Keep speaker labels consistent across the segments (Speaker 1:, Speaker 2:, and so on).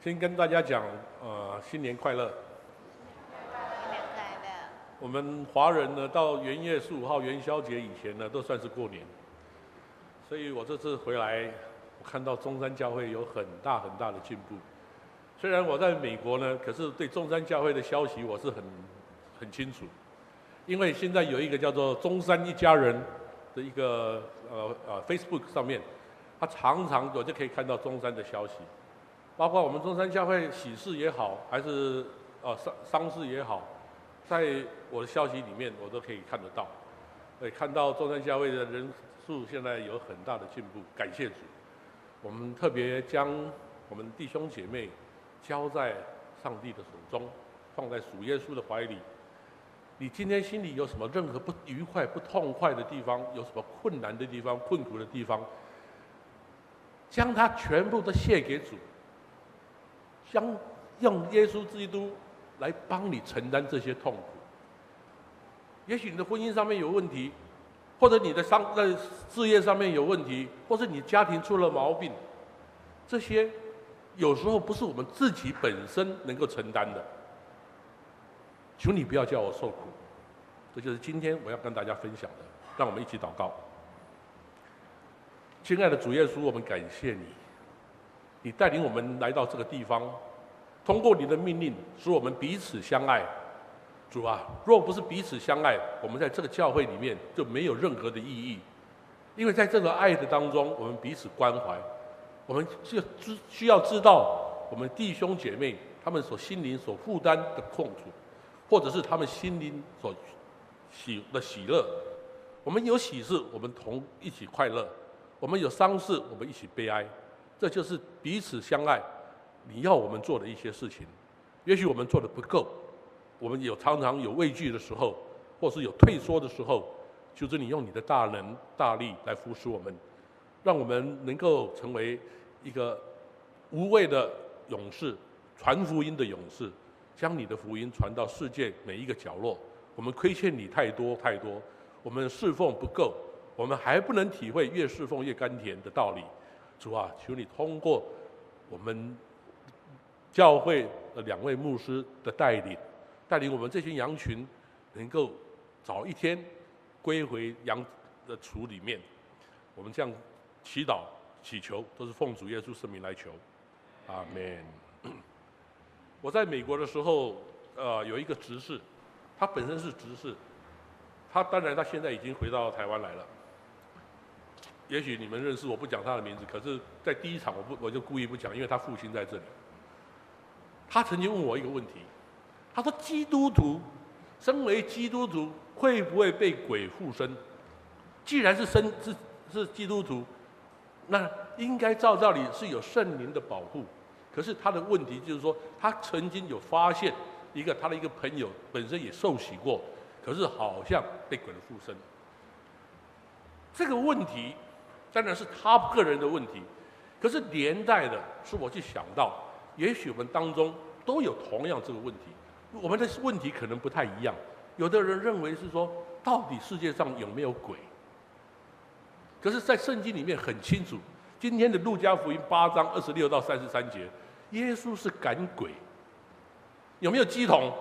Speaker 1: 先跟大家讲，呃，新年快乐！
Speaker 2: 新年快乐！
Speaker 1: 我们华人呢，到元月十五号元宵节以前呢，都算是过年。所以我这次回来，我看到中山教会有很大很大的进步。虽然我在美国呢，可是对中山教会的消息我是很很清楚，因为现在有一个叫做中山一家人的一个呃呃 Facebook 上面。他常常我就可以看到中山的消息，包括我们中山教会喜事也好，还是呃丧丧事也好，在我的消息里面我都可以看得到，可以看到中山教会的人数现在有很大的进步，感谢主。我们特别将我们弟兄姐妹交在上帝的手中，放在主耶稣的怀里。你今天心里有什么任何不愉快、不痛快的地方，有什么困难的地方、困苦的地方？将它全部都献给主，将用耶稣基督来帮你承担这些痛苦。也许你的婚姻上面有问题，或者你的商在事业上面有问题，或是你家庭出了毛病，这些有时候不是我们自己本身能够承担的。求你不要叫我受苦，这就是今天我要跟大家分享的。让我们一起祷告。亲爱的主耶稣，我们感谢你，你带领我们来到这个地方，通过你的命令，使我们彼此相爱。主啊，若不是彼此相爱，我们在这个教会里面就没有任何的意义。因为在这个爱的当中，我们彼此关怀，我们就知需要知道我们弟兄姐妹他们所心灵所负担的痛苦，或者是他们心灵所喜的喜乐。我们有喜事，我们同一起快乐。我们有丧事，我们一起悲哀，这就是彼此相爱。你要我们做的一些事情，也许我们做的不够，我们有常常有畏惧的时候，或是有退缩的时候，就是你用你的大能大力来扶持我们，让我们能够成为一个无畏的勇士，传福音的勇士，将你的福音传到世界每一个角落。我们亏欠你太多太多，我们侍奉不够。我们还不能体会越侍奉越甘甜的道理，主啊，求你通过我们教会的两位牧师的带领，带领我们这群羊群能够早一天归回羊的雏里面。我们这样祈祷祈求，都是奉主耶稣圣名来求，阿门。我在美国的时候，呃，有一个执事，他本身是执事，他当然他现在已经回到台湾来了。也许你们认识，我不讲他的名字。可是，在第一场，我不我就故意不讲，因为他父亲在这里。他曾经问我一个问题，他说：“基督徒，身为基督徒，会不会被鬼附身？既然是身是是基督徒，那应该照道理是有圣灵的保护。可是他的问题就是说，他曾经有发现一个他的一个朋友本身也受洗过，可是好像被鬼附身。这个问题。”当然是他个人的问题，可是连带的是我去想到，也许我们当中都有同样这个问题，我们的问题可能不太一样。有的人认为是说，到底世界上有没有鬼？可是，在圣经里面很清楚，今天的路加福音八章二十六到三十三节，耶稣是赶鬼。有没有乩童？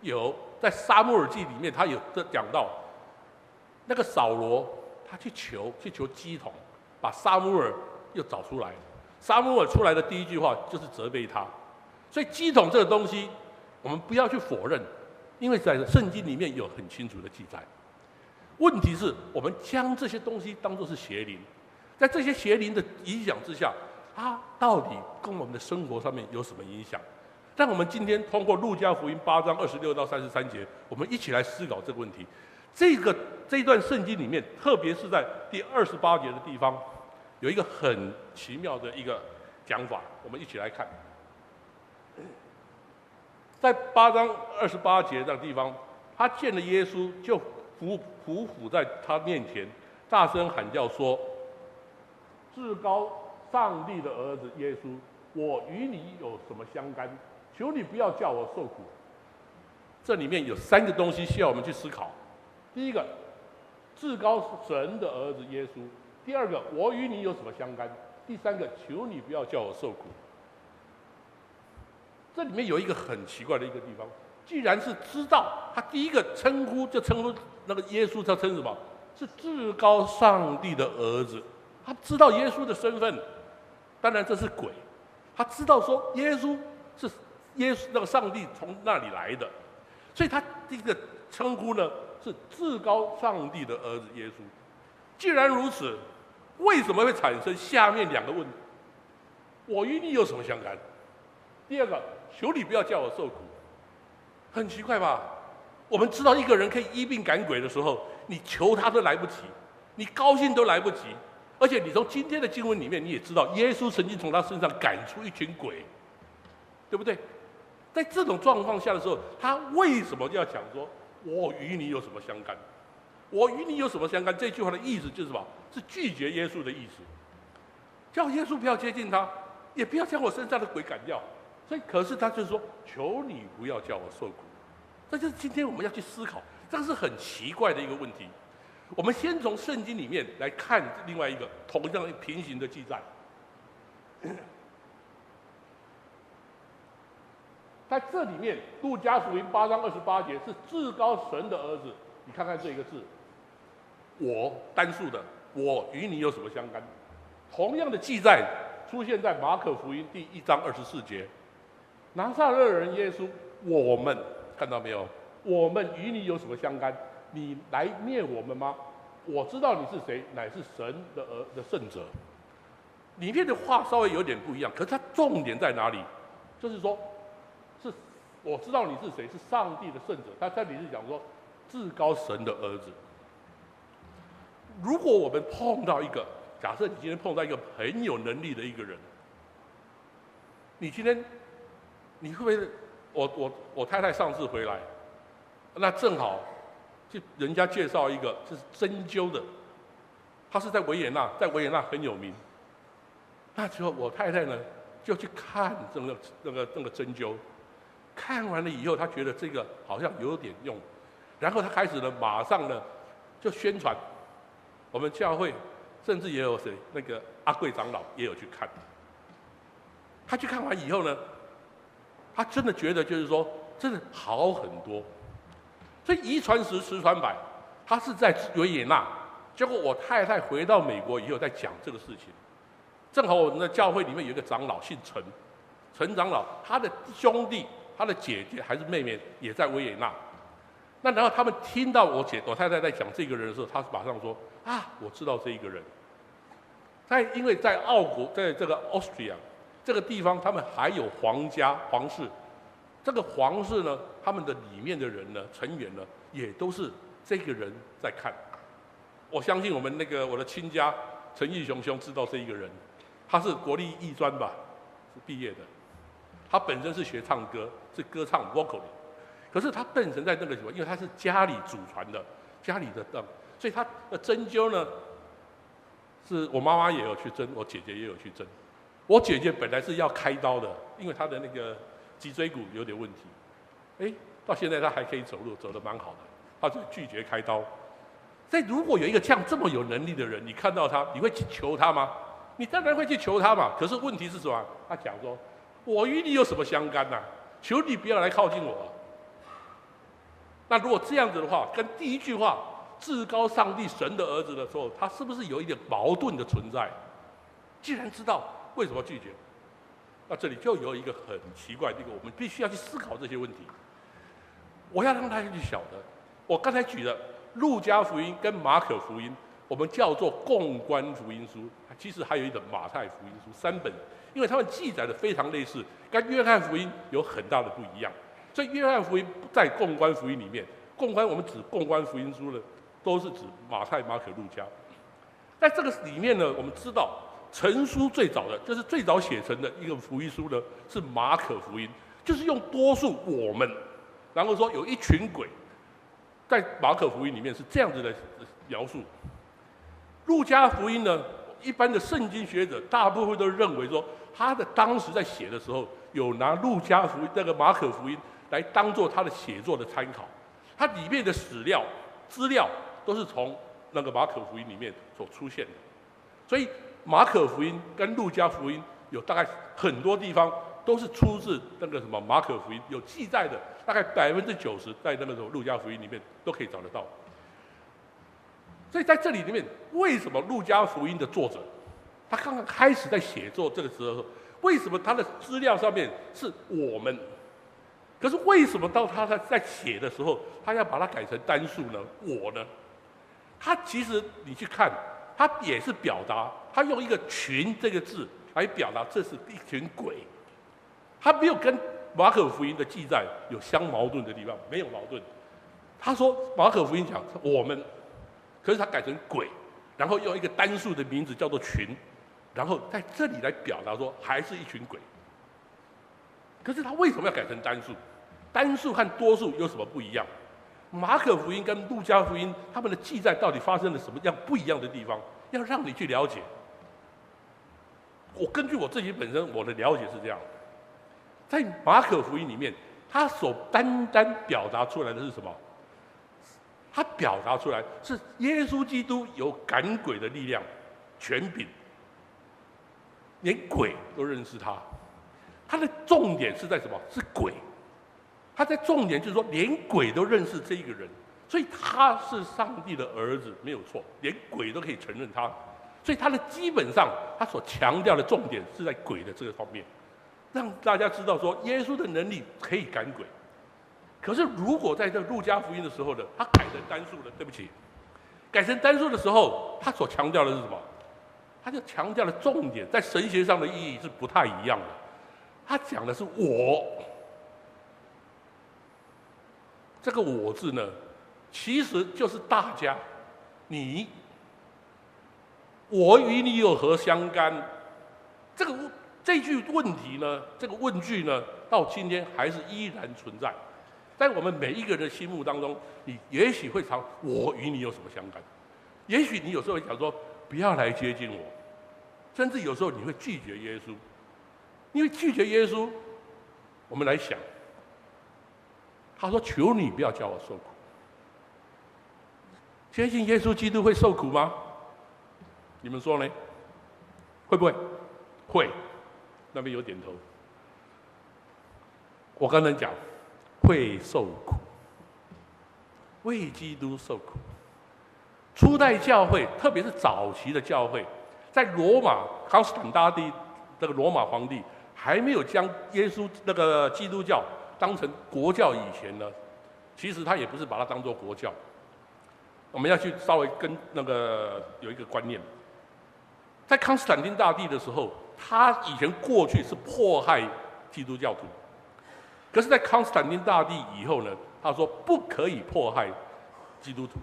Speaker 1: 有，在撒母耳记里面，他有的讲到那个扫罗。他去求，去求乩童，把撒母耳又找出来。撒母耳出来的第一句话就是责备他。所以乩童这个东西，我们不要去否认，因为在圣经里面有很清楚的记载。问题是我们将这些东西当作是邪灵，在这些邪灵的影响之下，它到底跟我们的生活上面有什么影响？但我们今天通过路加福音八章二十六到三十三节，我们一起来思考这个问题。这个这一段圣经里面，特别是在第二十八节的地方，有一个很奇妙的一个讲法，我们一起来看。在八章二十八节的地方，他见了耶稣，就伏伏伏在他面前，大声喊叫说：“至高上帝的儿子耶稣，我与你有什么相干？求你不要叫我受苦。”这里面有三个东西需要我们去思考。第一个，至高神的儿子耶稣；第二个，我与你有什么相干？第三个，求你不要叫我受苦。这里面有一个很奇怪的一个地方，既然是知道，他第一个称呼就称呼那个耶稣，他称什么？是至高上帝的儿子。他知道耶稣的身份，当然这是鬼。他知道说耶稣是耶稣那个上帝从那里来的，所以他第一个称呼呢是至高上帝的儿子耶稣。既然如此，为什么会产生下面两个问题？我与你有什么相干？第二个，求你不要叫我受苦。很奇怪吧？我们知道一个人可以医病赶鬼的时候，你求他都来不及，你高兴都来不及。而且你从今天的经文里面，你也知道，耶稣曾经从他身上赶出一群鬼，对不对？在这种状况下的时候，他为什么要讲说“我与你有什么相干”？“我与你有什么相干”这句话的意思就是什么？是拒绝耶稣的意思，叫耶稣不要接近他，也不要将我身上的鬼赶掉。所以，可是他就是说：“求你不要叫我受苦。”这就是今天我们要去思考，这个是很奇怪的一个问题。我们先从圣经里面来看另外一个同样平行的记载，在这里面，路加福音八章二十八节是至高神的儿子。你看看这一个字，我单数的，我与你有什么相干？同样的记载出现在马可福音第一章二十四节，拿撒勒人耶稣，我们看到没有？我们与你有什么相干？你来灭我们吗？我知道你是谁，乃是神的儿的圣者。里面的话稍微有点不一样，可是它重点在哪里？就是说，我知道你是谁，是上帝的圣者。他这里是讲说，至高神的儿子。如果我们碰到一个，假设你今天碰到一个很有能力的一个人，你今天你会不会？我我我太太上次回来，那正好。就人家介绍一个，就是针灸的，他是在维也纳，在维也纳很有名。那时候我太太呢，就去看这个那个那个针灸，看完了以后，他觉得这个好像有点用，然后他开始呢，马上呢就宣传，我们教会甚至也有谁，那个阿贵长老也有去看。他去看完以后呢，他真的觉得就是说，真的好很多。所以一传十，十传百，他是在维也纳。结果我太太回到美国以后，在讲这个事情。正好我们的教会里面有一个长老姓陈，陈长老他的兄弟、他的姐姐还是妹妹也在维也纳。那然后他们听到我姐、我太太在讲这个人的时候，他是马上说：“啊，我知道这一个人。”在因为在奥国，在这个 Austria 这个地方，他们还有皇家皇室。这个皇室呢，他们的里面的人呢，成员呢，也都是这个人在看。我相信我们那个我的亲家陈义雄兄知道这一个人，他是国立艺专吧，是毕业的。他本身是学唱歌，是歌唱 vocal 的。可是他本身在那个地方，因为他是家里祖传的，家里的灯，所以他的针灸呢，是我妈妈也有去针，我姐姐也有去针。我姐姐本来是要开刀的，因为她的那个。脊椎骨有点问题，哎，到现在她还可以走路，走得蛮好的。她就拒绝开刀。所以如果有一个这样这么有能力的人，你看到他，你会去求他吗？你当然会去求他嘛。可是问题是什么？他讲说：“我与你有什么相干呢？求你不要来靠近我。”那如果这样子的话，跟第一句话“至高上帝神的儿子”的时候，他是不是有一点矛盾的存在？既然知道，为什么拒绝？那这里就有一个很奇怪的一个，我们必须要去思考这些问题。我要让大家去晓得，我刚才举的路加福音跟马可福音，我们叫做共观福音书，其实还有一本马太福音书，三本，因为他们记载的非常类似，跟约翰福音有很大的不一样。所以约翰福音在共观福音里面，共观我们指共观福音书呢，都是指马太、马可、路加。在这个里面呢，我们知道。成书最早的，就是最早写成的一个福音书呢，是马可福音，就是用多数我们，然后说有一群鬼，在马可福音里面是这样子的描述。路加福音呢，一般的圣经学者大部分都认为说，他的当时在写的时候，有拿路加福音那个马可福音来当做他的写作的参考，它里面的史料资料都是从那个马可福音里面所出现的，所以。马可福音跟路加福音有大概很多地方都是出自那个什么马可福音有记载的，大概百分之九十在那个什么路加福音里面都可以找得到。所以在这里里面，为什么路加福音的作者，他刚刚开始在写作这个时候，为什么他的资料上面是我们？可是为什么到他在在写的时候，他要把它改成单数呢？我呢？他其实你去看，他也是表达，他用一个“群”这个字来表达，这是一群鬼。他没有跟马可福音的记载有相矛盾的地方，没有矛盾。他说马可福音讲我们，可是他改成鬼，然后用一个单数的名字叫做“群”，然后在这里来表达说还是一群鬼。可是他为什么要改成单数？单数和多数有什么不一样？马可福音跟路加福音他们的记载到底发生了什么样不一样的地方？要让你去了解。我根据我自己本身我的了解是这样，在马可福音里面，他所单单表达出来的是什么？他表达出来是耶稣基督有赶鬼的力量、权柄，连鬼都认识他。他的重点是在什么？是鬼。他在重点就是说，连鬼都认识这一个人，所以他是上帝的儿子，没有错。连鬼都可以承认他，所以他的基本上，他所强调的重点是在鬼的这个方面，让大家知道说，耶稣的能力可以赶鬼。可是如果在这个路加福音的时候呢，他改成单数了，对不起，改成单数的时候，他所强调的是什么？他就强调的重点在神学上的意义是不太一样的。他讲的是我，这个“我”字呢，其实就是大家，你，我与你有何相干？这个这句问题呢，这个问句呢，到今天还是依然存在，在我们每一个人的心目当中，你也许会常“我与你有什么相干”？也许你有时候会想说“不要来接近我”，甚至有时候你会拒绝耶稣。因为拒绝耶稣，我们来想，他说：“求你不要叫我受苦。”相信耶稣基督会受苦吗？你们说呢？会不会？会。那边有点头。我刚才讲，会受苦，为基督受苦。初代教会，特别是早期的教会，在罗马康斯坦大帝这个罗马皇帝。还没有将耶稣那个基督教当成国教以前呢，其实他也不是把它当做国教。我们要去稍微跟那个有一个观念，在康斯坦丁大帝的时候，他以前过去是迫害基督教徒，可是，在康斯坦丁大帝以后呢，他说不可以迫害基督徒，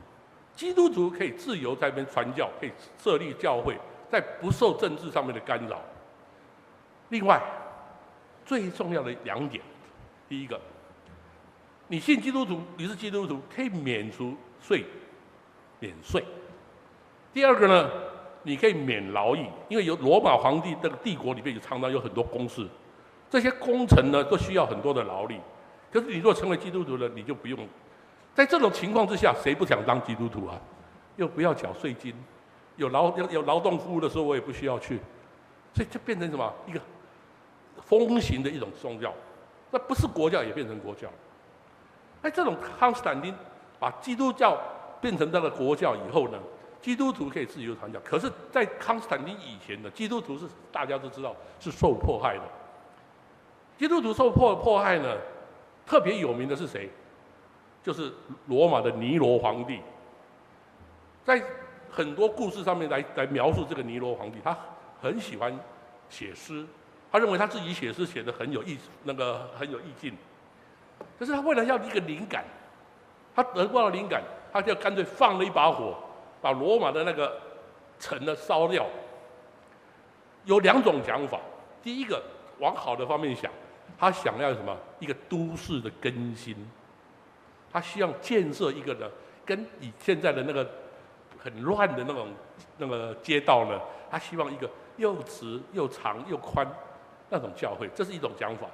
Speaker 1: 基督徒可以自由在那边传教，可以设立教会，在不受政治上面的干扰。另外。最重要的两点，第一个，你信基督徒，你是基督徒，可以免除税，免税。第二个呢，你可以免劳役，因为有罗马皇帝这个帝国里面有常常有很多公事，这些工程呢都需要很多的劳力。可是你若成为基督徒了，你就不用。在这种情况之下，谁不想当基督徒啊？又不要缴税金，有劳有有劳动服务的时候，我也不需要去，所以就变成什么一个。风行的一种宗教，那不是国教也变成国教。哎，这种康斯坦丁把基督教变成他的国教以后呢，基督徒可以自由传教。可是，在康斯坦丁以前呢，基督徒是大家都知道是受迫害的。基督徒受迫迫害呢，特别有名的是谁？就是罗马的尼罗皇帝。在很多故事上面来来描述这个尼罗皇帝，他很喜欢写诗。他认为他自己写诗写得很有意，那个很有意境。可是他为了要一个灵感，他得不到灵感，他就干脆放了一把火，把罗马的那个城呢烧掉。有两种讲法，第一个往好的方面想，他想要什么？一个都市的更新，他希望建设一个呢，跟以现在的那个很乱的那种那个街道呢，他希望一个又直又长又宽。那种教会，这是一种讲法。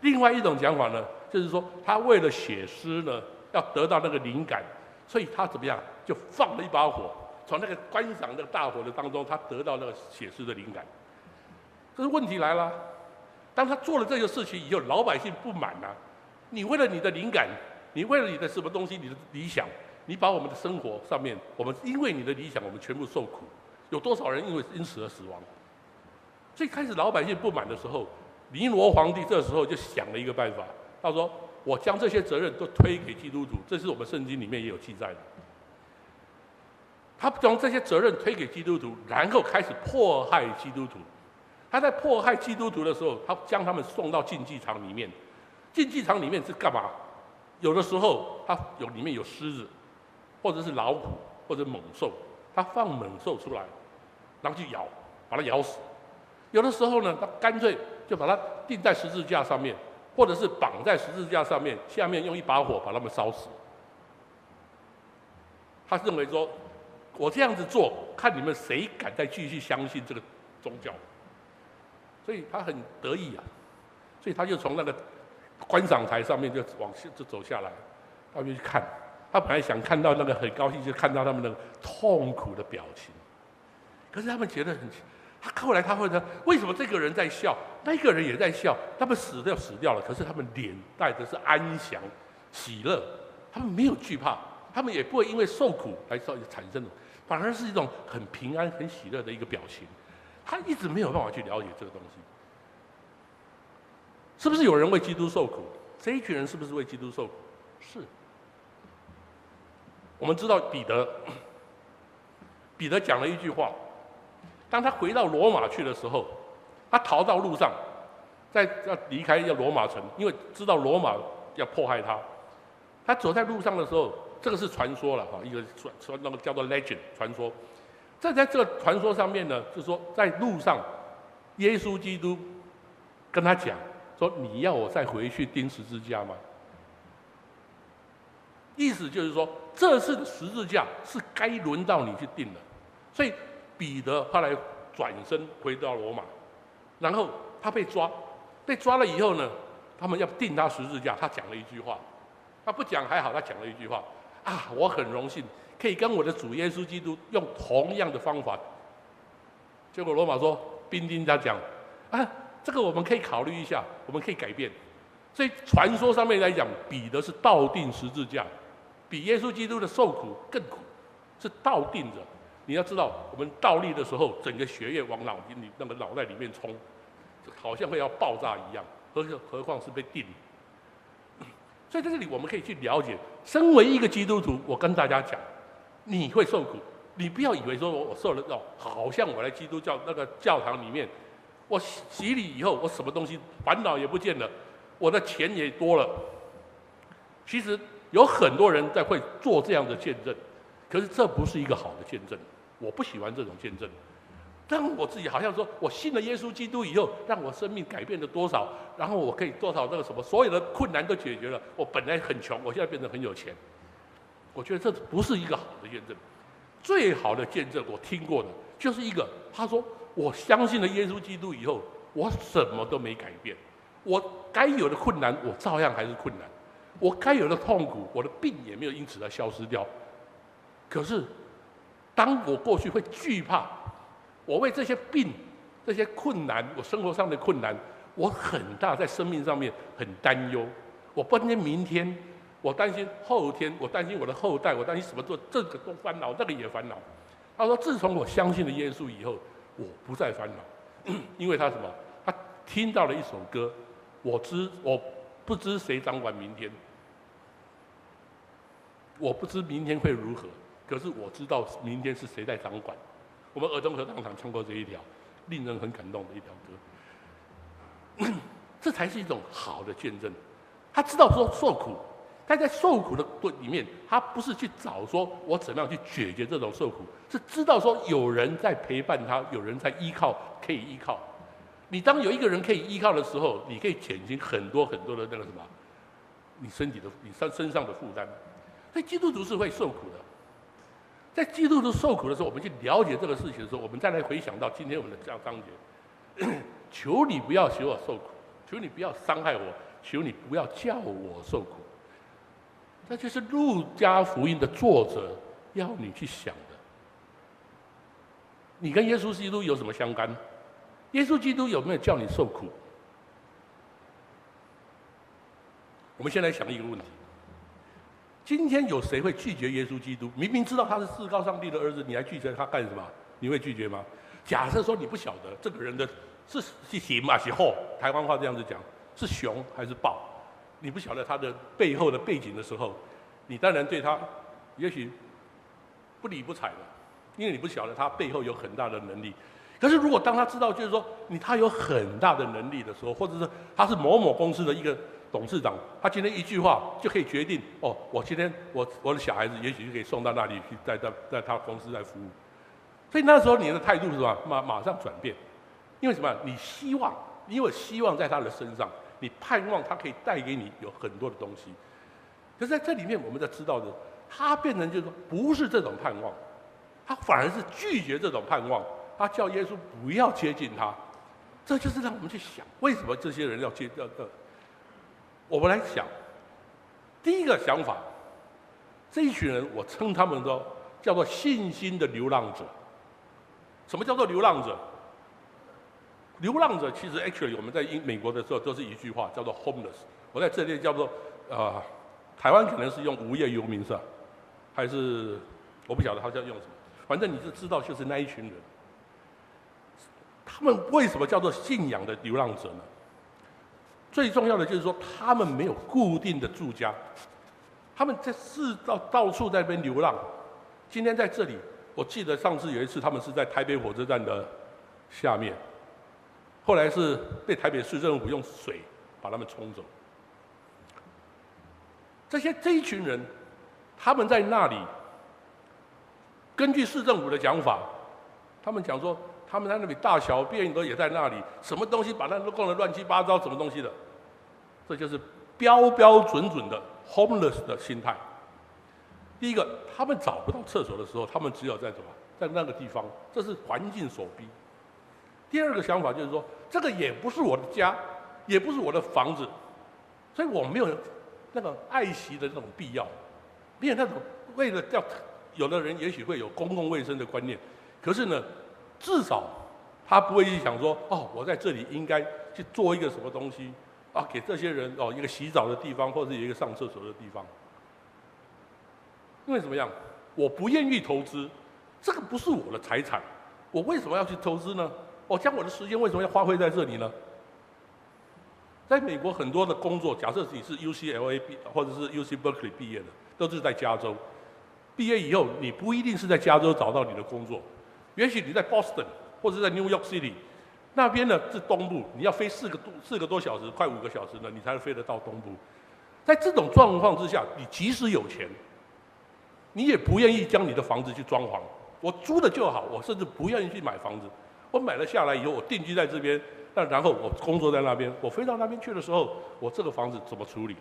Speaker 1: 另外一种讲法呢，就是说他为了写诗呢，要得到那个灵感，所以他怎么样，就放了一把火，从那个观赏那个大火的当中，他得到那个写诗的灵感。可是问题来了，当他做了这个事情以后，老百姓不满啊。你为了你的灵感，你为了你的什么东西，你的理想，你把我们的生活上面，我们因为你的理想，我们全部受苦。有多少人因为因此而死亡？最开始老百姓不满的时候，尼罗皇帝这时候就想了一个办法，他说：“我将这些责任都推给基督徒，这是我们圣经里面也有记载的。”他将这些责任推给基督徒，然后开始迫害基督徒。他在迫害基督徒的时候，他将他们送到竞技场里面。竞技场里面是干嘛？有的时候他有里面有狮子，或者是老虎，或者猛兽，他放猛兽出来，然后去咬，把它咬死。有的时候呢，他干脆就把它钉在十字架上面，或者是绑在十字架上面，下面用一把火把他们烧死。他认为说，我这样子做，看你们谁敢再继续相信这个宗教。所以他很得意啊，所以他就从那个观赏台上面就往下就走下来，他就去看。他本来想看到那个很高兴，就看到他们那个痛苦的表情。可是他们觉得很，他后来他会说，为什么这个人在笑，那个人也在笑？他们死掉死掉了，可是他们脸带的是安详、喜乐，他们没有惧怕，他们也不会因为受苦来造产生的，反而是一种很平安、很喜乐的一个表情。他一直没有办法去了解这个东西，是不是有人为基督受苦？这一群人是不是为基督受苦？是。我们知道彼得，彼得讲了一句话，当他回到罗马去的时候，他逃到路上，在要离开要罗马城，因为知道罗马要迫害他，他走在路上的时候，这个是传说了哈，一个传传那个叫做 legend 传说。在在这个传说上面呢，就是说在路上，耶稣基督跟他讲说：“你要我再回去钉十字架吗？”意思就是说，这次的十字架是该轮到你去钉的。所以彼得后来转身回到罗马，然后他被抓，被抓了以后呢，他们要钉他十字架，他讲了一句话，他不讲还好，他讲了一句话啊，我很荣幸。可以跟我的主耶稣基督用同样的方法，结果罗马说兵丁他讲啊，这个我们可以考虑一下，我们可以改变。所以传说上面来讲，彼得是倒钉十字架，比耶稣基督的受苦更苦，是倒钉着。你要知道，我们倒立的时候，整个血液往脑筋里那个脑袋里面冲，好像会要爆炸一样，何何况是被钉。所以在这里我们可以去了解，身为一个基督徒，我跟大家讲。你会受苦，你不要以为说我我受了哦，好像我来基督教那个教堂里面，我洗礼以后，我什么东西烦恼也不见了，我的钱也多了。其实有很多人在会做这样的见证，可是这不是一个好的见证，我不喜欢这种见证。当我自己好像说我信了耶稣基督以后，让我生命改变了多少，然后我可以多少那个什么，所有的困难都解决了，我本来很穷，我现在变得很有钱。我觉得这不是一个好的见证，最好的见证我听过的就是一个，他说我相信了耶稣基督以后，我什么都没改变，我该有的困难我照样还是困难，我该有的痛苦，我的病也没有因此而消失掉。可是，当我过去会惧怕，我为这些病、这些困难，我生活上的困难，我很大在生命上面很担忧，我不能明天。我担心后天，我担心我的后代，我担心什么做这个都烦恼，那个也烦恼。他说：“自从我相信了耶稣以后，我不再烦恼，因为他什么？他听到了一首歌，我知我不知谁掌管明天，我不知明天会如何，可是我知道明天是谁在掌管。”我们儿童合唱团唱过这一条，令人很感动的一条歌。这才是一种好的见证。他知道说受苦。但在受苦的里面，他不是去找说我怎么样去解决这种受苦，是知道说有人在陪伴他，有人在依靠，可以依靠。你当有一个人可以依靠的时候，你可以减轻很多很多的那个什么，你身体的你身身上的负担。所以基督徒是会受苦的。在基督徒受苦的时候，我们去了解这个事情的时候，我们再来回想到今天我们的这样章节，求你不要使我受苦，求你不要伤害我，求你不要叫我受苦。那就是路加福音的作者要你去想的。你跟耶稣基督有什么相干？耶稣基督有没有叫你受苦？我们先来想一个问题：今天有谁会拒绝耶稣基督？明明知道他是至高上帝的儿子，你还拒绝他干什么？你会拒绝吗？假设说你不晓得这个人的是是熊还是猴，台湾话这样子讲，是熊还是豹？你不晓得他的背后的背景的时候，你当然对他也许不理不睬了，因为你不晓得他背后有很大的能力。可是如果当他知道就是说你他有很大的能力的时候，或者是他是某某公司的一个董事长，他今天一句话就可以决定哦，我今天我我的小孩子也许就可以送到那里去，在在在他公司在服务。所以那时候你的态度是什么？马马上转变，因为什么？你希望，你有希望在他的身上。你盼望他可以带给你有很多的东西，可是在这里面，我们在知道的，他变成就是说，不是这种盼望，他反而是拒绝这种盼望，他叫耶稣不要接近他，这就是让我们去想，为什么这些人要接要要？我们来想，第一个想法，这一群人，我称他们说叫做信心的流浪者。什么叫做流浪者？流浪者其实 actually 我们在英美国的时候都是一句话叫做 homeless。我在这里叫做啊、呃，台湾可能是用无业游民是吧？还是我不晓得他叫用什么？反正你是知道就是那一群人。他们为什么叫做信仰的流浪者呢？最重要的就是说他们没有固定的住家，他们在四到到处在那边流浪。今天在这里，我记得上次有一次他们是在台北火车站的下面。后来是被台北市政府用水把他们冲走。这些这一群人，他们在那里，根据市政府的讲法，他们讲说他们在那里大小便都也在那里，什么东西把那都弄得乱七八糟，什么东西的，这就是标标准准的 homeless 的心态。第一个，他们找不到厕所的时候，他们只有在什么，在那个地方，这是环境所逼。第二个想法就是说，这个也不是我的家，也不是我的房子，所以我没有那个爱惜的那种必要，没有那种为了要，有的人也许会有公共卫生的观念，可是呢，至少他不会去想说，哦，我在这里应该去做一个什么东西啊，给这些人哦一个洗澡的地方，或者是一个上厕所的地方。因为怎么样？我不愿意投资，这个不是我的财产，我为什么要去投资呢？我将我的时间为什么要花费在这里呢？在美国很多的工作，假设你是 UCLA 毕或者是 UC Berkeley 毕业的，都是在加州。毕业以后，你不一定是在加州找到你的工作，也许你在 Boston 或者在 New York City 那边呢是东部，你要飞四个多四个多小时，快五个小时呢，你才能飞得到东部。在这种状况之下，你即使有钱，你也不愿意将你的房子去装潢，我租的就好，我甚至不愿意去买房子。我买了下来以后，我定居在这边，那然后我工作在那边，我飞到那边去的时候，我这个房子怎么处理？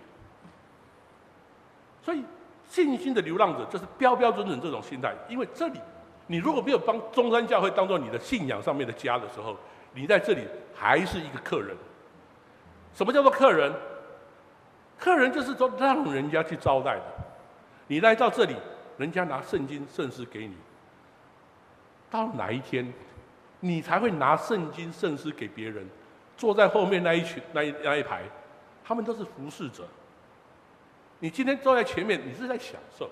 Speaker 1: 所以信心的流浪者就是标标准准这种心态，因为这里你如果没有帮中山教会当做你的信仰上面的家的时候，你在这里还是一个客人。什么叫做客人？客人就是说让人家去招待的。你来到这里，人家拿圣经圣诗给你，到哪一天？你才会拿圣经圣诗给别人，坐在后面那一群那一那一排，他们都是服侍者。你今天坐在前面，你是在享受，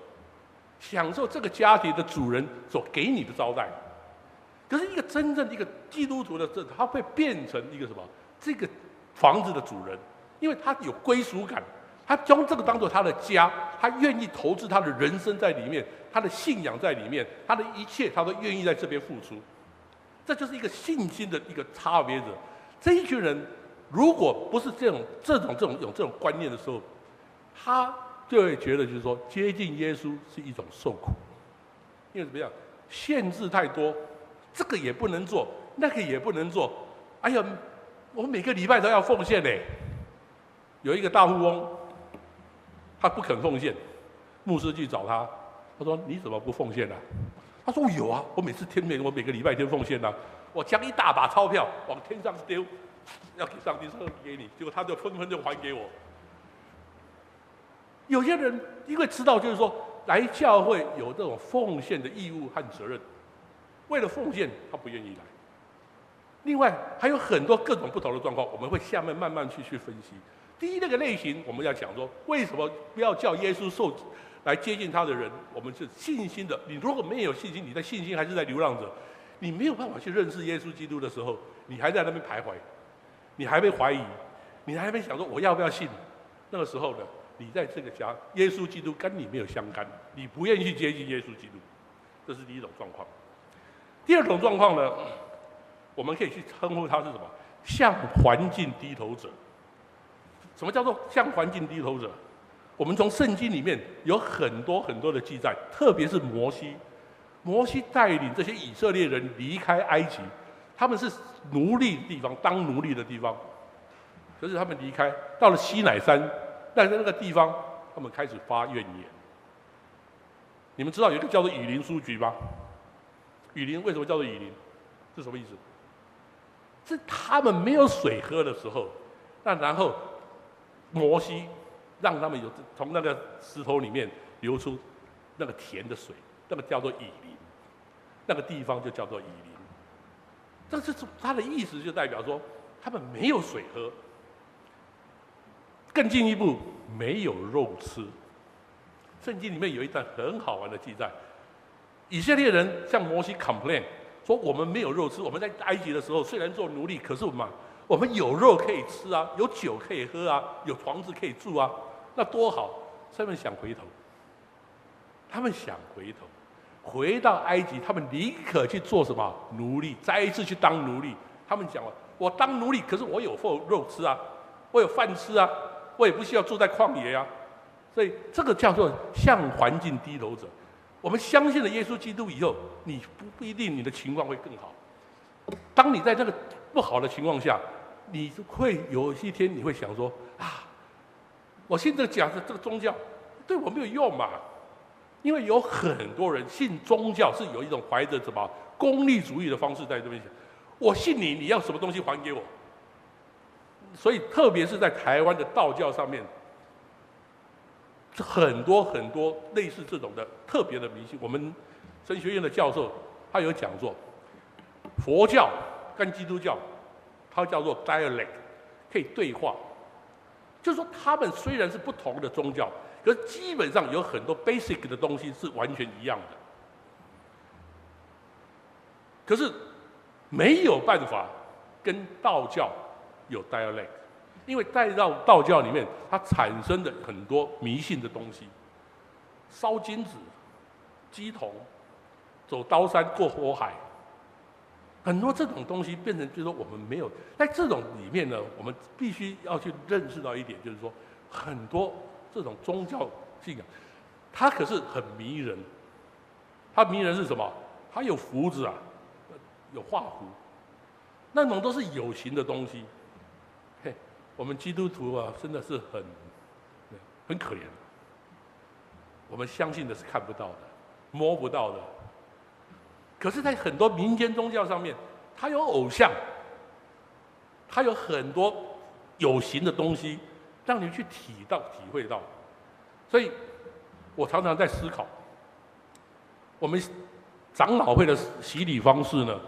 Speaker 1: 享受这个家庭的主人所给你的招待。可是一个真正的一个基督徒的这，他会变成一个什么？这个房子的主人，因为他有归属感，他将这个当做他的家，他愿意投资他的人生在里面，他的信仰在里面，他的一切他都愿意在这边付出。这就是一个信心的一个差别者。这一群人，如果不是这种、这种、这种有这种观念的时候，他就会觉得就是说，接近耶稣是一种受苦，因为怎么样，限制太多，这个也不能做，那个也不能做。哎呀，我每个礼拜都要奉献呢。有一个大富翁，他不肯奉献，牧师去找他，他说：“你怎么不奉献呢？”他说：“有啊，我每次天每我每个礼拜天奉献呐、啊，我将一大把钞票往天上丢，要给上帝说给你，结果他就纷纷就还给我。有些人因为知道，就是说来教会有这种奉献的义务和责任，为了奉献，他不愿意来。另外还有很多各种不同的状况，我们会下面慢慢去去分析。第一那个类型，我们要讲说，为什么不要叫耶稣受来接近他的人？我们是信心的。你如果没有信心，你的信心还是在流浪者，你没有办法去认识耶稣基督的时候，你还在那边徘徊，你还被怀疑，你还没想说我要不要信？那个时候呢，你在这个家，耶稣基督跟你没有相干，你不愿意去接近耶稣基督，这是第一种状况。第二种状况呢，我们可以去称呼他是什么？向环境低头者。什么叫做向环境低头者？我们从圣经里面有很多很多的记载，特别是摩西，摩西带领这些以色列人离开埃及，他们是奴隶的地方，当奴隶的地方。可是他们离开到了西乃山，但是那个地方，他们开始发怨言。你们知道有一个叫做雨林书局吗？雨林为什么叫做雨林？是什么意思？是他们没有水喝的时候，那然后。摩西让他们有从那个石头里面流出那个甜的水，那个叫做以林，那个地方就叫做以琳。这是他的意思，就代表说他们没有水喝。更进一步，没有肉吃。圣经里。面有一段很好玩的记载：以色列人向摩西 complain 说，我们没有肉吃。我们在埃及的时候虽然做奴隶，可是我们。我们有肉可以吃啊，有酒可以喝啊，有房子可以住啊，那多好！他们想回头，他们想回头，回到埃及，他们宁可去做什么奴隶，再一次去当奴隶。他们讲了，我当奴隶，可是我有肉肉吃啊，我有饭吃啊，我也不需要住在旷野啊。所以这个叫做向环境低头者。我们相信了耶稣基督以后，你不不一定你的情况会更好。当你在这个不好的情况下，你会有一天你会想说啊，我信这个讲的这个宗教对我没有用嘛？因为有很多人信宗教是有一种怀着什么功利主义的方式在这边想，我信你，你要什么东西还给我？所以特别是在台湾的道教上面，很多很多类似这种的特别的迷信。我们神学院的教授他有讲座，佛教跟基督教。它叫做 dialect，可以对话。就是说，他们虽然是不同的宗教，可是基本上有很多 basic 的东西是完全一样的。可是没有办法跟道教有 dialect，因为带到道教里面，它产生的很多迷信的东西，烧金纸、乩童、走刀山过火海。很多这种东西变成，就是说我们没有在这种里面呢，我们必须要去认识到一点，就是说很多这种宗教信仰，它可是很迷人。它迷人是什么？它有胡子啊，有画符，那种都是有形的东西。嘿，我们基督徒啊，真的是很很可怜。我们相信的是看不到的，摸不到的。可是，在很多民间宗教上面，它有偶像，它有很多有形的东西，让你去体到、体会到。所以，我常常在思考，我们长老会的洗礼方式呢，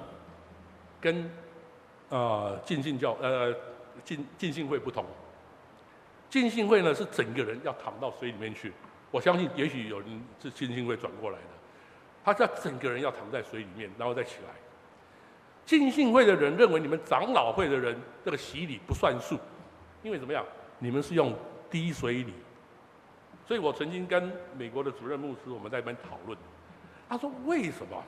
Speaker 1: 跟呃浸信教呃浸浸信会不同。浸信会呢是整个人要躺到水里面去，我相信也许有人是浸信会转过来的。他要整个人要躺在水里面，然后再起来。浸信会的人认为你们长老会的人这个洗礼不算数，因为怎么样？你们是用滴水礼。所以我曾经跟美国的主任牧师我们在那边讨论，他说为什么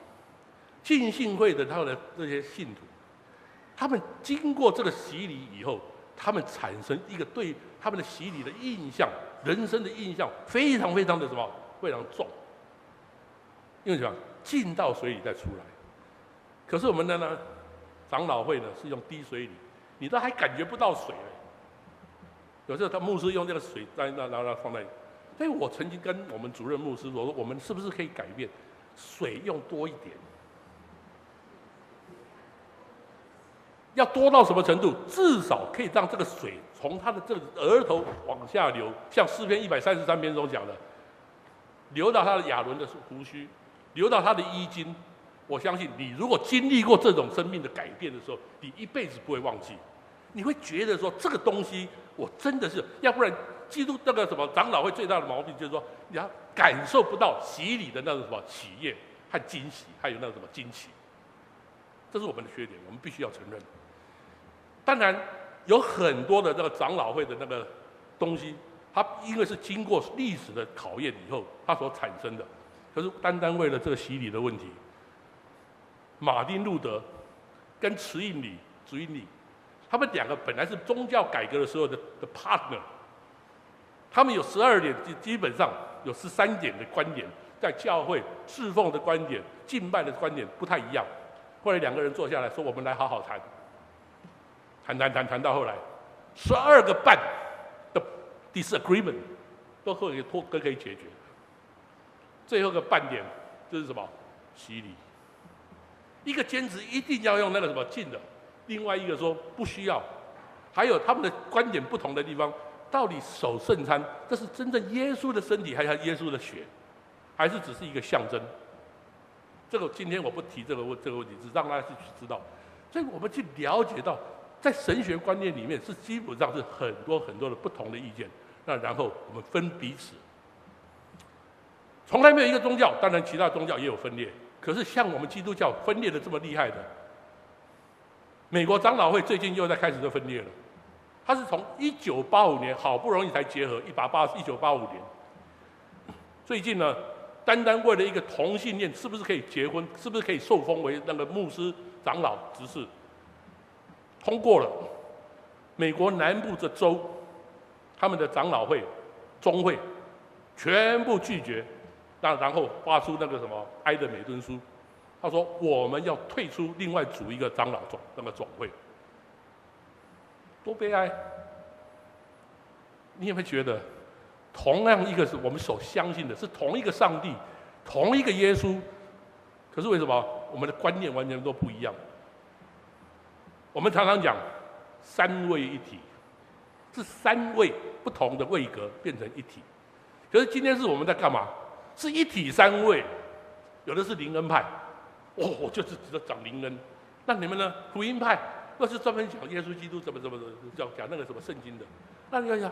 Speaker 1: 浸信会的他的这些信徒，他们经过这个洗礼以后，他们产生一个对他们的洗礼的印象，人生的印象非常非常的什么？非常重。因为什么？浸到水里再出来。可是我们的呢，长老会呢是用滴水礼，你都还感觉不到水。有时候他牧师用这个水在那，然后放在。所以我曾经跟我们主任牧师说：“我们是不是可以改变，水用多一点？要多到什么程度？至少可以让这个水从他的这个额头往下流，像诗篇一百三十三篇中讲的，流到他的亚伦的胡须。”流到他的衣襟，我相信你如果经历过这种生命的改变的时候，你一辈子不会忘记。你会觉得说这个东西我真的是，要不然基督那个什么长老会最大的毛病就是说，你要感受不到洗礼的那种什么喜悦和惊喜，还有那种什么惊奇，这是我们的缺点，我们必须要承认。当然有很多的那个长老会的那个东西，它因为是经过历史的考验以后，它所产生的。可是单单为了这个洗礼的问题，马丁路德跟慈运理、主因理，他们两个本来是宗教改革的时候的的 partner，他们有十二点，基基本上有十三点的观点，在教会侍奉的观点、敬拜的观点不太一样。后来两个人坐下来说：“我们来好好谈。”谈谈谈谈到后来，十二个半的 disagreement 都可以脱都可以解决。最后个半点就是什么？洗礼。一个坚持一定要用那个什么浸的，另外一个说不需要。还有他们的观点不同的地方，到底守圣餐，这是真正耶稣的身体，还是耶稣的血，还是只是一个象征？这个今天我不提这个问这个问题，只让大家去知道。所以我们去了解到，在神学观念里面是基本上是很多很多的不同的意见。那然后我们分彼此。从来没有一个宗教，当然其他宗教也有分裂。可是像我们基督教分裂的这么厉害的，美国长老会最近又在开始的分裂了。他是从一九八五年好不容易才结合，一八八一九八五年，最近呢，单单为了一个同性恋是不是可以结婚，是不是可以受封为那个牧师长老执事，通过了。美国南部这州，他们的长老会、中会全部拒绝。那然后发出那个什么《埃德美敦书》，他说我们要退出，另外组一个长老总那个总会，多悲哀！你有没有觉得，同样一个是我们所相信的，是同一个上帝，同一个耶稣，可是为什么我们的观念完全都不一样？我们常常讲三位一体，是三位不同的位格变成一体，可是今天是我们在干嘛？是一体三位，有的是灵恩派，哦，我就是只知道讲灵恩。那你们呢？福音派，那是专门讲耶稣基督怎么怎么怎么，讲讲那个什么圣经的。那你要想，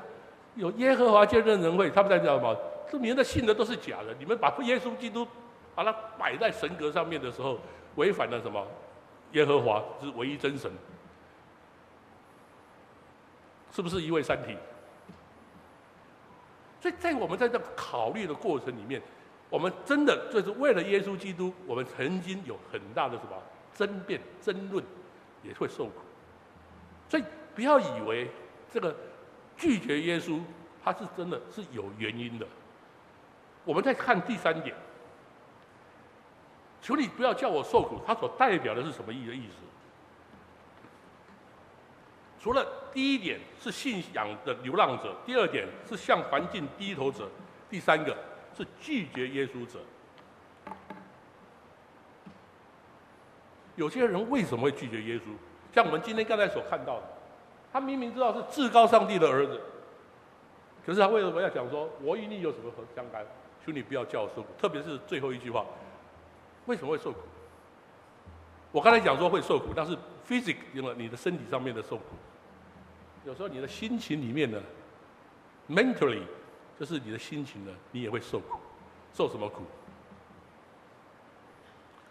Speaker 1: 有耶和华见证人会，他们在讲什么？这你们的信的都是假的。你们把耶稣基督把它摆在神格上面的时候，违反了什么？耶和华是唯一真神，是不是一位三体？所以在我们在这考虑的过程里面，我们真的就是为了耶稣基督，我们曾经有很大的什么争辩、争论，也会受苦。所以不要以为这个拒绝耶稣，他是真的是有原因的。我们再看第三点，求你不要叫我受苦，它所代表的是什么意的意思？除了第一点是信仰的流浪者，第二点是向环境低头者，第三个是拒绝耶稣者。有些人为什么会拒绝耶稣？像我们今天刚才所看到的，他明明知道是至高上帝的儿子，可是他为什么要讲说“我与你有什么和相干”？求你不要叫我受苦，特别是最后一句话，为什么会受苦？我刚才讲说会受苦，但是 physic 用了你的身体上面的受苦。有时候你的心情里面呢，mentally 就是你的心情呢，你也会受苦，受什么苦？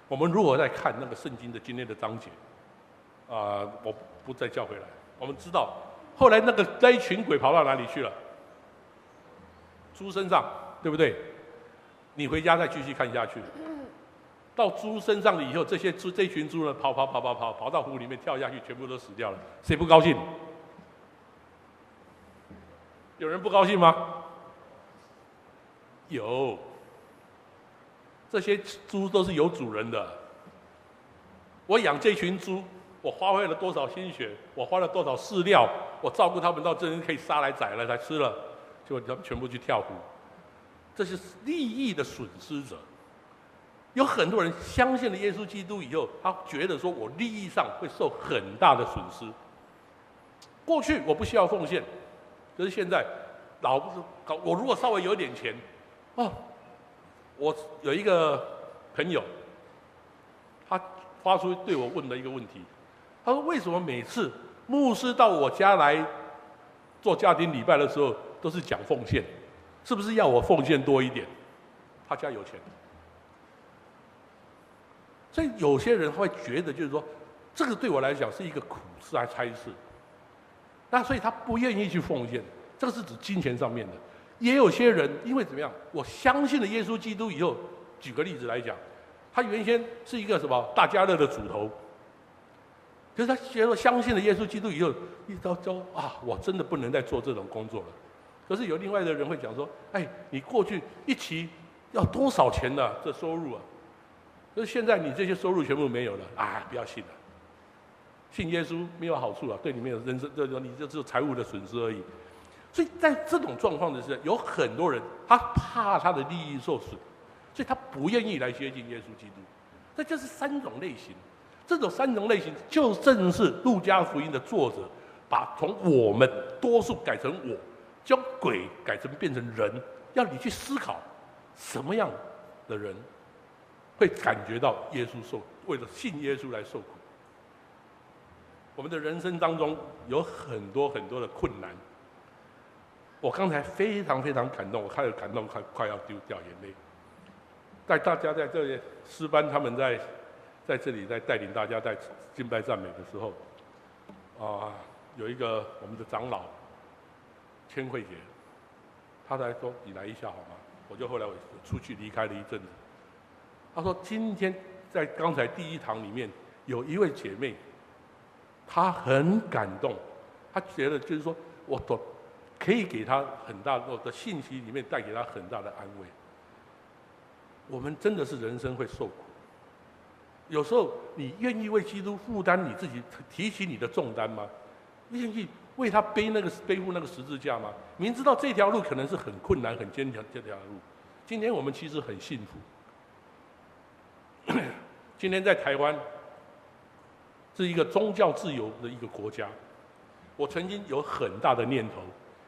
Speaker 1: 我们如果再看那个圣经的今天的章节，啊、我不再叫回来。我们知道后来那个那一群鬼跑到哪里去了？猪身上，对不对？你回家再继续看下去。到猪身上了以后，这些猪这群猪呢，跑跑跑跑跑跑到湖里面跳下去，全部都死掉了。谁不高兴？有人不高兴吗？有，这些猪都是有主人的。我养这群猪，我花费了多少心血，我花了多少饲料，我照顾他们到这人可以杀来宰了才吃了，结果他们全部去跳湖。这是利益的损失者。有很多人相信了耶稣基督以后，他觉得说我利益上会受很大的损失。过去我不需要奉献。可是现在，老是搞我如果稍微有点钱，哦，我有一个朋友，他发出对我问的一个问题，他说：为什么每次牧师到我家来做家庭礼拜的时候，都是讲奉献，是不是要我奉献多一点？他家有钱，所以有些人会觉得，就是说，这个对我来讲是一个苦事还差事，那所以他不愿意去奉献。这个是指金钱上面的。也有些人因为怎么样，我相信了耶稣基督以后，举个例子来讲，他原先是一个什么大家乐的主头，可是他觉得相信了耶稣基督以后，一招招啊，我真的不能再做这种工作了。可是有另外的人会讲说，哎，你过去一期要多少钱呢？这收入啊，可是现在你这些收入全部没有了，啊，不要信了，信耶稣没有好处啊，对你没有人生，这这你这只有财务的损失而已。所以在这种状况的时候，有很多人他怕他的利益受损，所以他不愿意来接近耶稣基督。这就是三种类型，这种三种类型就正是路加福音的作者把从我们多数改成我，将鬼改成变成人，要你去思考什么样的人会感觉到耶稣受，为了信耶稣来受苦。我们的人生当中有很多很多的困难。我刚才非常非常感动，我开始感动，快快要丢掉眼泪。在大家在这里诗班，他们在在这里在带领大家在敬拜赞美的时候，啊，有一个我们的长老千惠姐，她才说：“你来一下好吗？”我就后来我出去离开了一阵子。她说：“今天在刚才第一堂里面有一位姐妹，他很感动，他觉得就是说我都。”可以给他很大的信息，里面带给他很大的安慰。我们真的是人生会受苦，有时候你愿意为基督负担你自己，提起你的重担吗？愿意为他背那个背负那个十字架吗？明知道这条路可能是很困难、很艰难这条路，今天我们其实很幸福。今天在台湾是一个宗教自由的一个国家，我曾经有很大的念头。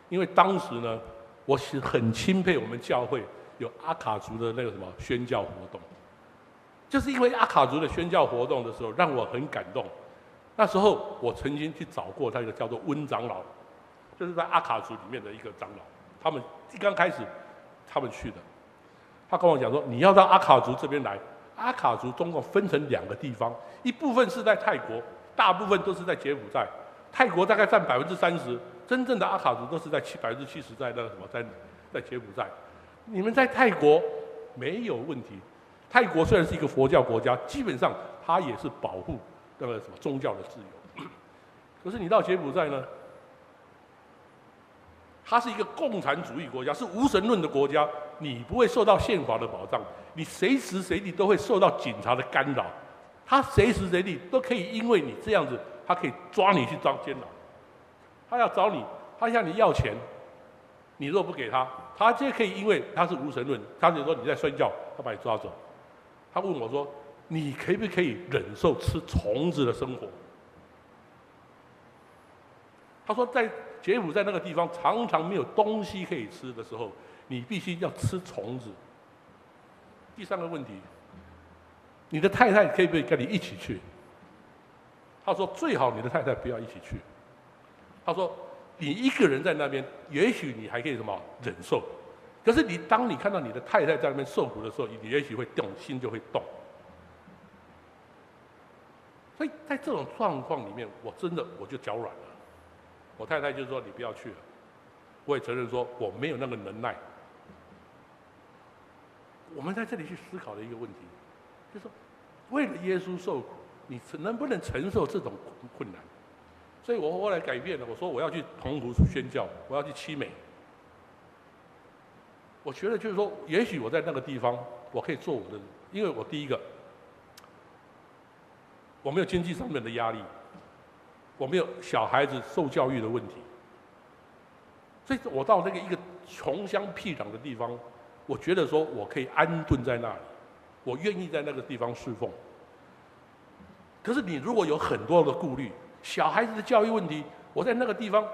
Speaker 1: 因为当时呢，我是很钦佩我们教会有阿卡族的那个什么宣教活动，就是因为阿卡族的宣教活动的时候，让我很感动。那时候我曾经去找过他一个叫做温长老，就是在阿卡族里面的一个长老。他们一刚开始，他们去的，他跟我讲说，你要到阿卡族这边来。阿卡族总共分成两个地方，一部分是在泰国，大部分都是在柬埔寨。泰国大概占百分之三十。真正的阿卡族都是在七百分之七十在那个什么在在柬埔寨，你们在泰国没有问题。泰国虽然是一个佛教国家，基本上它也是保护那个什么宗教的自由。可是你到柬埔寨呢，它是一个共产主义国家，是无神论的国家，你不会受到宪法的保障，你随时随地都会受到警察的干扰，他随时随地都可以因为你这样子，他可以抓你去当监牢。他要找你，他向你要钱，你若不给他，他就可以因为他是无神论，他就说你在睡觉，他把你抓走。他问我说：“你可不可以忍受吃虫子的生活？”他说在柬埔寨那个地方常常没有东西可以吃的时候，你必须要吃虫子。第三个问题，你的太太可以不可以跟你一起去？他说最好你的太太不要一起去。他说：“你一个人在那边，也许你还可以什么忍受，可是你当你看到你的太太在那边受苦的时候，你也许会动心就会动。所以在这种状况里面，我真的我就脚软了。我太太就说：‘你不要去了。’我也承认说我没有那个能耐。我们在这里去思考的一个问题，就是说，为了耶稣受苦，你能不能承受这种困难？”所以我后来改变了，我说我要去澎湖宣教，我要去七美。我觉得就是说，也许我在那个地方，我可以做我的，因为我第一个，我没有经济上面的压力，我没有小孩子受教育的问题，所以我到那个一个穷乡僻壤的地方，我觉得说我可以安顿在那里，我愿意在那个地方侍奉。可是你如果有很多的顾虑。小孩子的教育问题，我在那个地方，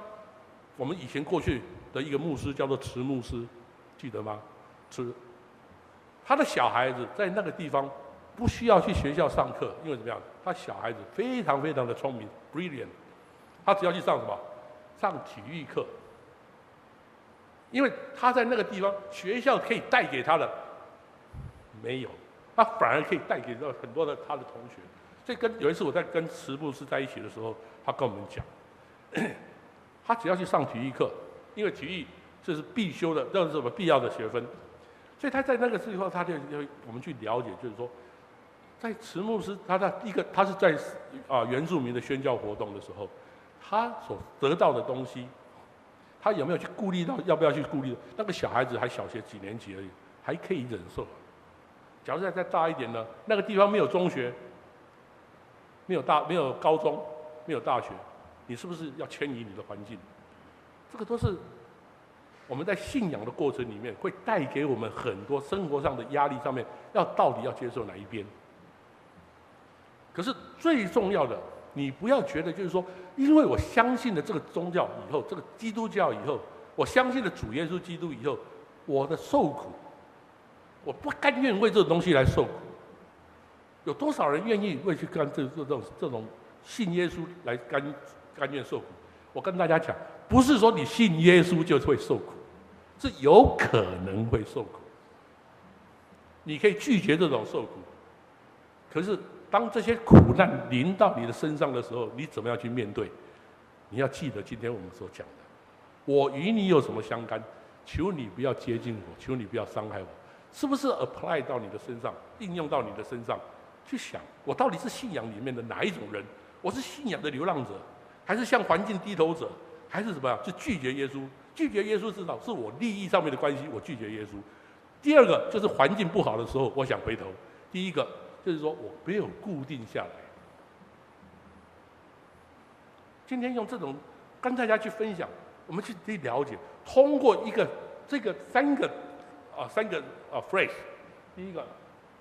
Speaker 1: 我们以前过去的一个牧师叫做慈牧师，记得吗？慈，他的小孩子在那个地方不需要去学校上课，因为怎么样？他小孩子非常非常的聪明，brilliant，他只要去上什么？上体育课。因为他在那个地方，学校可以带给他的没有，他反而可以带给到很多的他的同学。所以跟有一次我在跟慈牧师在一起的时候，他跟我们讲，他只要去上体育课，因为体育这是必修的，这是什么必要的学分。所以他在那个时候，他就就我们去了解，就是说，在慈牧师他的一个他是在啊原住民的宣教活动的时候，他所得到的东西。他有没有去顾虑到要不要去顾虑？那个小孩子还小学几年级而已，还可以忍受。假如再再大一点呢？那个地方没有中学，没有大没有高中，没有大学，你是不是要迁移你的环境？这个都是我们在信仰的过程里面会带给我们很多生活上的压力，上面要到底要接受哪一边？可是最重要的。你不要觉得就是说，因为我相信了这个宗教以后，这个基督教以后，我相信了主耶稣基督以后，我的受苦，我不甘愿为这种东西来受苦。有多少人愿意为去干这这种这种信耶稣来甘甘愿受苦？我跟大家讲，不是说你信耶稣就会受苦，是有可能会受苦。你可以拒绝这种受苦，可是。当这些苦难临到你的身上的时候，你怎么样去面对？你要记得今天我们所讲的，我与你有什么相干？求你不要接近我，求你不要伤害我，是不是 apply 到你的身上，应用到你的身上？去想，我到底是信仰里面的哪一种人？我是信仰的流浪者，还是向环境低头者，还是怎么样？就拒绝耶稣？拒绝耶稣至少是我利益上面的关系，我拒绝耶稣。第二个就是环境不好的时候，我想回头。第一个。就是说我没有固定下来。今天用这种跟大家去分享，我们去去了解，通过一个这个三个啊三个啊 phrase，第一个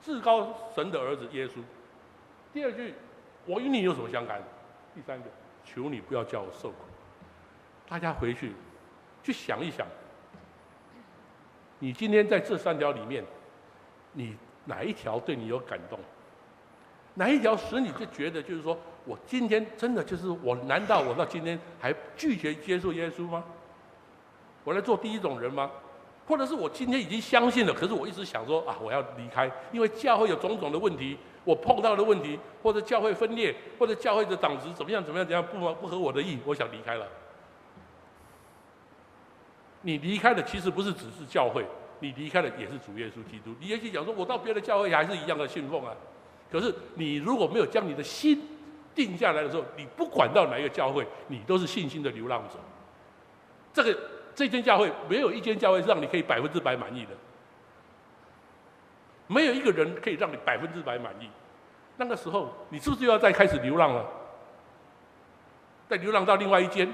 Speaker 1: 至高神的儿子耶稣，第二句我与你有什么相干？第三个求你不要叫我受苦。大家回去去想一想，你今天在这三条里面，你。哪一条对你有感动？哪一条使你就觉得就是说，我今天真的就是我？难道我到今天还拒绝接受耶稣吗？我来做第一种人吗？或者是我今天已经相信了，可是我一直想说啊，我要离开，因为教会有种种的问题，我碰到的问题，或者教会分裂，或者教会的长执怎么样怎么样怎样不不合我的意，我想离开了。你离开的其实不是只是教会。你离开了也是主耶稣基督。你也许讲说，我到别的教会还是一样的信奉啊。可是你如果没有将你的心定下来的时候，你不管到哪一个教会，你都是信心的流浪者。这个这间教会没有一间教会是让你可以百分之百满意的，没有一个人可以让你百分之百满意。那个时候，你是不是又要再开始流浪了？再流浪到另外一间？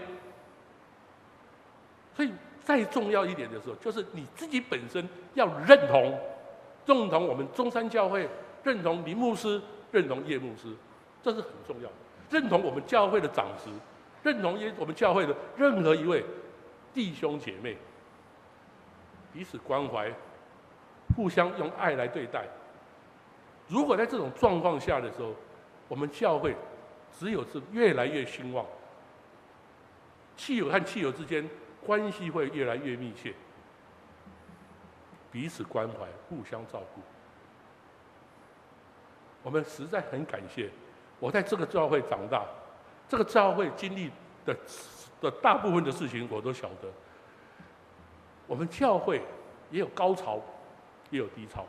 Speaker 1: 所以。再重要一点的时候，就是你自己本身要认同，认同我们中山教会，认同林牧师，认同叶牧师，这是很重要的。认同我们教会的长子，认同我们教会的任何一位弟兄姐妹，彼此关怀，互相用爱来对待。如果在这种状况下的时候，我们教会只有是越来越兴旺，戚友和戚友之间。关系会越来越密切，彼此关怀，互相照顾。我们实在很感谢，我在这个教会长大，这个教会经历的的大部分的事情我都晓得。我们教会也有高潮，也有低潮。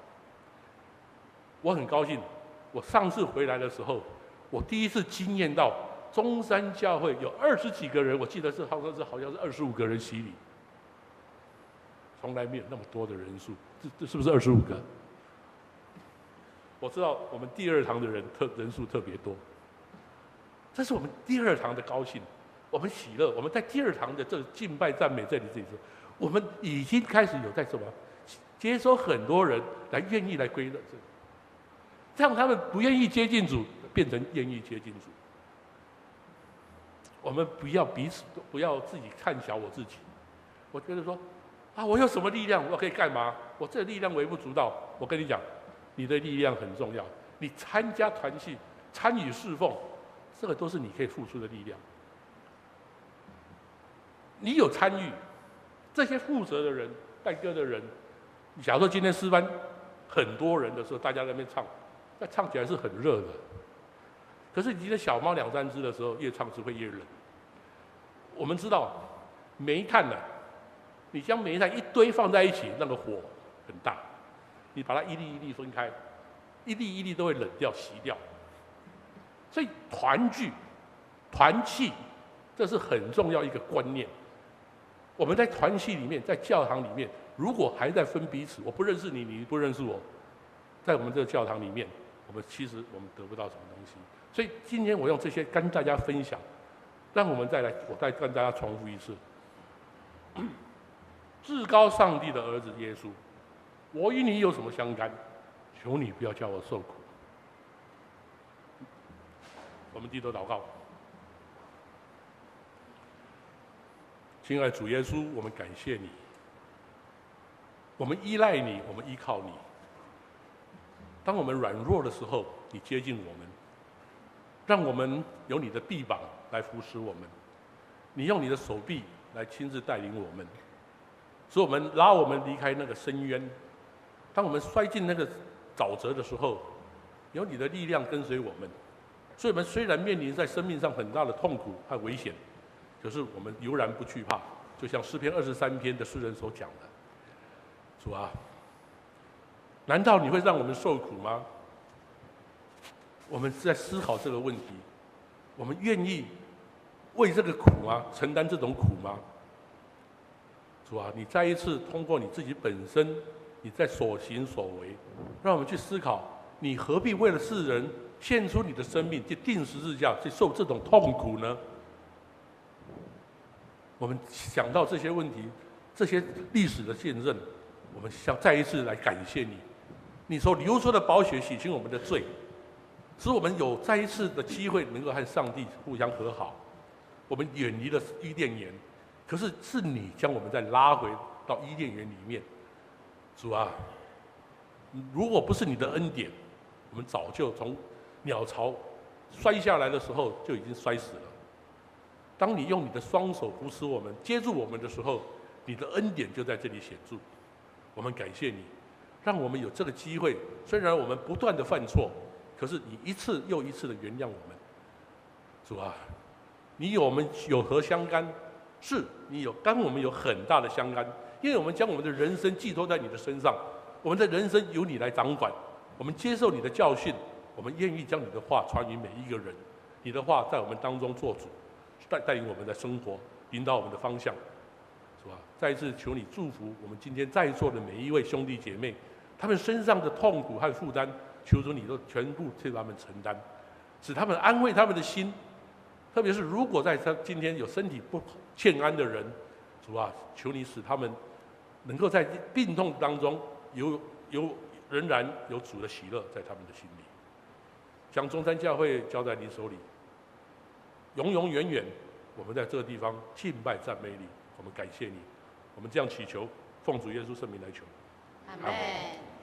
Speaker 1: 我很高兴，我上次回来的时候，我第一次惊艳到。中山教会有二十几个人，我记得是好像是好像是二十五个人洗礼，从来没有那么多的人数，这这是不是二十五个？我知道我们第二堂的人特人数特别多，这是我们第二堂的高兴，我们喜乐，我们在第二堂的这敬拜赞美这里这里说，我们已经开始有在什么接收很多人来愿意来归了这，让他们不愿意接近主，变成愿意接近主。我们不要彼此都，不要自己看小我自己。我觉得说，啊，我有什么力量，我可以干嘛？我这力量微不足道。我跟你讲，你的力量很重要。你参加团契、参与侍奉，这个都是你可以付出的力量。你有参与，这些负责的人、带歌的人，假如说今天诗班很多人的时候，大家在那边唱，那唱起来是很热的。可是你今天小猫两三只的时候，越唱只会越冷。我们知道，煤炭呢，你将煤炭一堆放在一起，那个火很大，你把它一粒一粒分开，一粒一粒都会冷掉、熄掉。所以团聚、团契，这是很重要一个观念。我们在团契里面，在教堂里面，如果还在分彼此，我不认识你，你不认识我，在我们这个教堂里面，我们其实我们得不到什么东西。所以今天我用这些跟大家分享，让我们再来，我再跟大家重复一次：至高上帝的儿子耶稣，我与你有什么相干？求你不要叫我受苦。我们低头祷告。亲爱主耶稣，我们感谢你，我们依赖你，我们依靠你。当我们软弱的时候，你接近我们，让我们有你的臂膀来扶持我们，你用你的手臂来亲自带领我们，使我们拉我们离开那个深渊。当我们摔进那个沼泽的时候，有你的力量跟随我们。所以，我们虽然面临在生命上很大的痛苦和危险，可是我们悠然不惧怕，就像诗篇二十三篇的诗人所讲的：“主啊，难道你会让我们受苦吗？”我们是在思考这个问题：我们愿意为这个苦吗？承担这种苦吗？主啊，你再一次通过你自己本身，你在所行所为，让我们去思考：你何必为了世人？献出你的生命，去钉十字架，去受这种痛苦呢？我们想到这些问题，这些历史的见证，我们想再一次来感谢你。你所流出的宝血洗清我们的罪，使我们有再一次的机会能够和上帝互相和好。我们远离了伊甸园，可是是你将我们再拉回到伊甸园里面。主啊，如果不是你的恩典，我们早就从。鸟巢摔下来的时候就已经摔死了。当你用你的双手扶持我们、接住我们的时候，你的恩典就在这里显著。我们感谢你，让我们有这个机会。虽然我们不断的犯错，可是你一次又一次的原谅我们。主啊，你与我们有何相干？是你有跟我们有很大的相干，因为我们将我们的人生寄托在你的身上，我们的人生由你来掌管，我们接受你的教训。我们愿意将你的话传于每一个人，你的话在我们当中做主，带带领我们的生活，引导我们的方向，是吧？再一次求你祝福我们今天在座的每一位兄弟姐妹，他们身上的痛苦和负担，求主你都全部替他们承担，使他们安慰他们的心。特别是如果在他今天有身体不欠安的人，主啊，求你使他们能够在病痛当中有有仍然有主的喜乐在他们的心里。将中山教会交在你手里，永永远远，我们在这个地方敬拜赞美你，我们感谢你，我们这样祈求，奉主耶稣圣名来求，阿门。